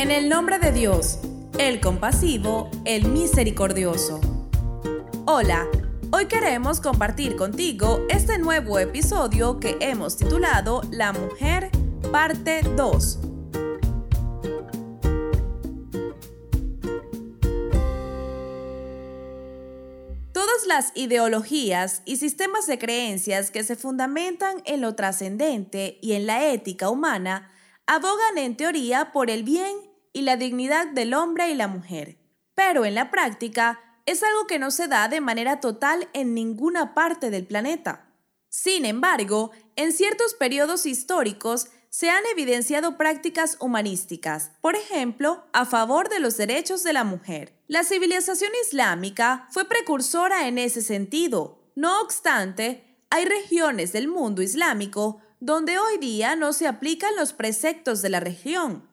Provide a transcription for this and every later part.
En el nombre de Dios, el compasivo, el misericordioso. Hola, hoy queremos compartir contigo este nuevo episodio que hemos titulado La Mujer, parte 2. Todas las ideologías y sistemas de creencias que se fundamentan en lo trascendente y en la ética humana abogan en teoría por el bien y la dignidad del hombre y la mujer, pero en la práctica es algo que no se da de manera total en ninguna parte del planeta. Sin embargo, en ciertos periodos históricos se han evidenciado prácticas humanísticas, por ejemplo, a favor de los derechos de la mujer. La civilización islámica fue precursora en ese sentido. No obstante, hay regiones del mundo islámico donde hoy día no se aplican los preceptos de la región,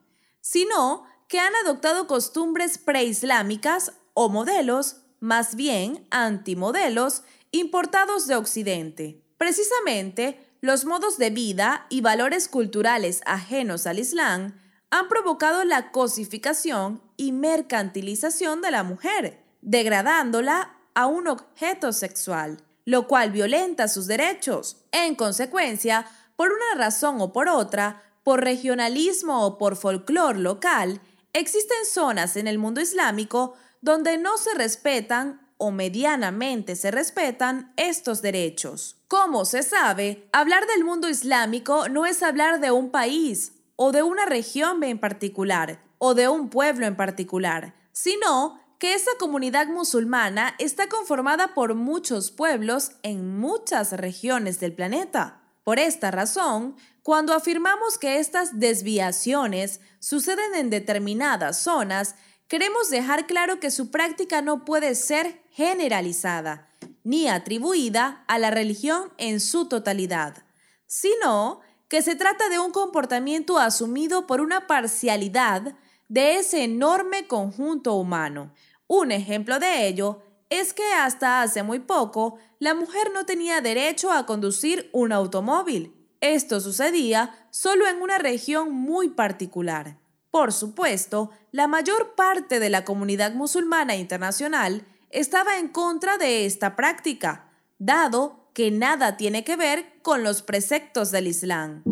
sino que han adoptado costumbres preislámicas o modelos, más bien antimodelos, importados de Occidente. Precisamente, los modos de vida y valores culturales ajenos al Islam han provocado la cosificación y mercantilización de la mujer, degradándola a un objeto sexual, lo cual violenta sus derechos. En consecuencia, por una razón o por otra, por regionalismo o por folclore local, existen zonas en el mundo islámico donde no se respetan o medianamente se respetan estos derechos. Como se sabe, hablar del mundo islámico no es hablar de un país o de una región en particular o de un pueblo en particular, sino que esa comunidad musulmana está conformada por muchos pueblos en muchas regiones del planeta. Por esta razón, cuando afirmamos que estas desviaciones suceden en determinadas zonas, queremos dejar claro que su práctica no puede ser generalizada ni atribuida a la religión en su totalidad, sino que se trata de un comportamiento asumido por una parcialidad de ese enorme conjunto humano. Un ejemplo de ello es que hasta hace muy poco la mujer no tenía derecho a conducir un automóvil. Esto sucedía solo en una región muy particular. Por supuesto, la mayor parte de la comunidad musulmana internacional estaba en contra de esta práctica, dado que nada tiene que ver con los preceptos del Islam.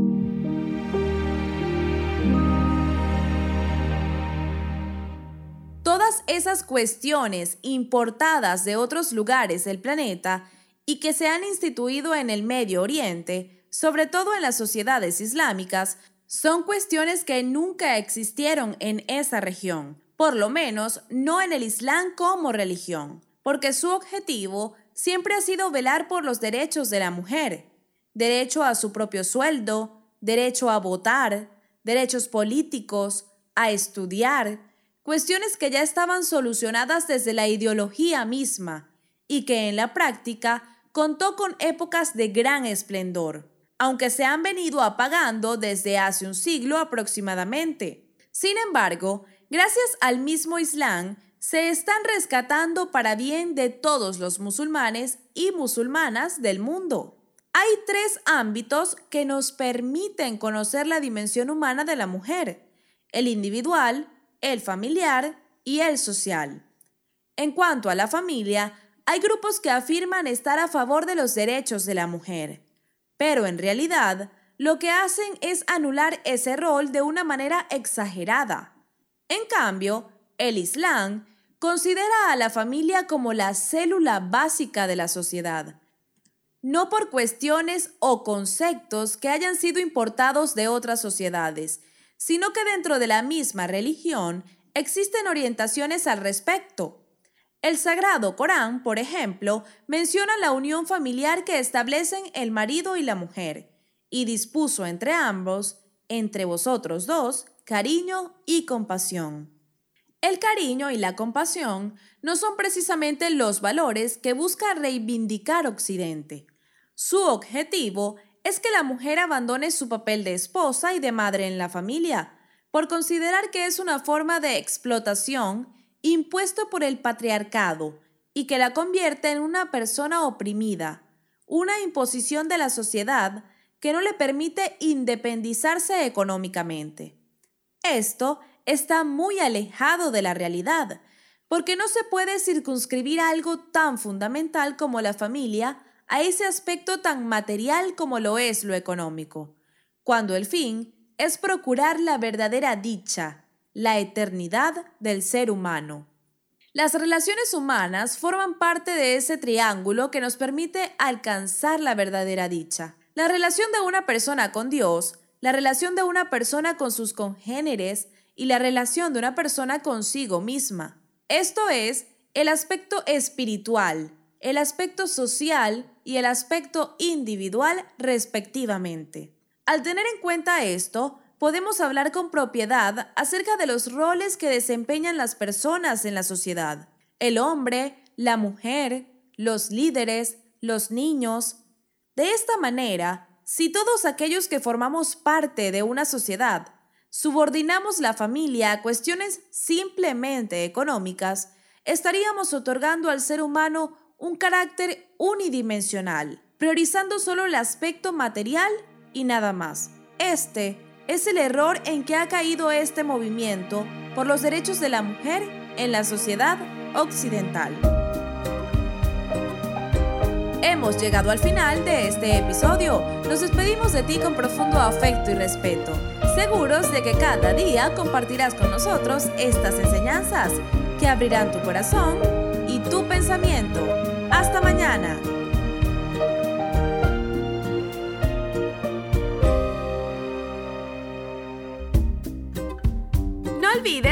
Todas esas cuestiones importadas de otros lugares del planeta y que se han instituido en el Medio Oriente, sobre todo en las sociedades islámicas, son cuestiones que nunca existieron en esa región, por lo menos no en el Islam como religión, porque su objetivo siempre ha sido velar por los derechos de la mujer, derecho a su propio sueldo, derecho a votar, derechos políticos, a estudiar, cuestiones que ya estaban solucionadas desde la ideología misma y que en la práctica contó con épocas de gran esplendor, aunque se han venido apagando desde hace un siglo aproximadamente. Sin embargo, gracias al mismo Islam, se están rescatando para bien de todos los musulmanes y musulmanas del mundo. Hay tres ámbitos que nos permiten conocer la dimensión humana de la mujer, el individual, el familiar y el social. En cuanto a la familia, hay grupos que afirman estar a favor de los derechos de la mujer, pero en realidad lo que hacen es anular ese rol de una manera exagerada. En cambio, el Islam considera a la familia como la célula básica de la sociedad, no por cuestiones o conceptos que hayan sido importados de otras sociedades, sino que dentro de la misma religión existen orientaciones al respecto. El Sagrado Corán, por ejemplo, menciona la unión familiar que establecen el marido y la mujer, y dispuso entre ambos, entre vosotros dos, cariño y compasión. El cariño y la compasión no son precisamente los valores que busca reivindicar Occidente. Su objetivo es que la mujer abandone su papel de esposa y de madre en la familia, por considerar que es una forma de explotación impuesto por el patriarcado y que la convierte en una persona oprimida, una imposición de la sociedad que no le permite independizarse económicamente. Esto está muy alejado de la realidad, porque no se puede circunscribir algo tan fundamental como la familia a ese aspecto tan material como lo es lo económico, cuando el fin es procurar la verdadera dicha, la eternidad del ser humano. Las relaciones humanas forman parte de ese triángulo que nos permite alcanzar la verdadera dicha. La relación de una persona con Dios, la relación de una persona con sus congéneres y la relación de una persona consigo misma. Esto es el aspecto espiritual, el aspecto social y el aspecto individual respectivamente. Al tener en cuenta esto, podemos hablar con propiedad acerca de los roles que desempeñan las personas en la sociedad. El hombre, la mujer, los líderes, los niños. De esta manera, si todos aquellos que formamos parte de una sociedad subordinamos la familia a cuestiones simplemente económicas, estaríamos otorgando al ser humano un carácter unidimensional, priorizando solo el aspecto material y nada más. Este es el error en que ha caído este movimiento por los derechos de la mujer en la sociedad occidental. Hemos llegado al final de este episodio. Nos despedimos de ti con profundo afecto y respeto, seguros de que cada día compartirás con nosotros estas enseñanzas que abrirán tu corazón y tu pensamiento. Hasta mañana.